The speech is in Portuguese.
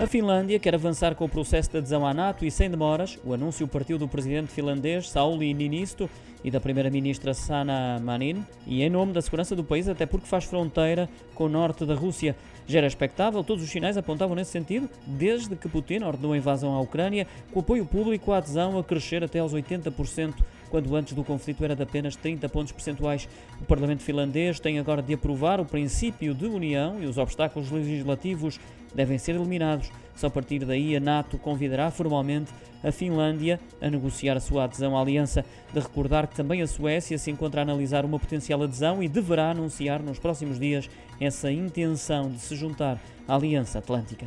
A Finlândia quer avançar com o processo de adesão à NATO e sem demoras. O anúncio partiu do presidente finlandês Sauli Niinisto e da primeira-ministra Sanna Marin, e em nome da segurança do país, até porque faz fronteira com o norte da Rússia. Já era expectável, todos os sinais apontavam nesse sentido, desde que Putin ordenou a invasão à Ucrânia, com apoio público à adesão a crescer até aos 80%, quando antes do conflito era de apenas 30 pontos percentuais. O Parlamento finlandês tem agora de aprovar o princípio de união e os obstáculos legislativos devem ser eliminados. Só a partir daí a NATO convidará formalmente a Finlândia a negociar a sua adesão à aliança. De recordar que também a Suécia se encontra a analisar uma potencial adesão e deverá anunciar nos próximos dias essa intenção de se juntar à Aliança Atlântica.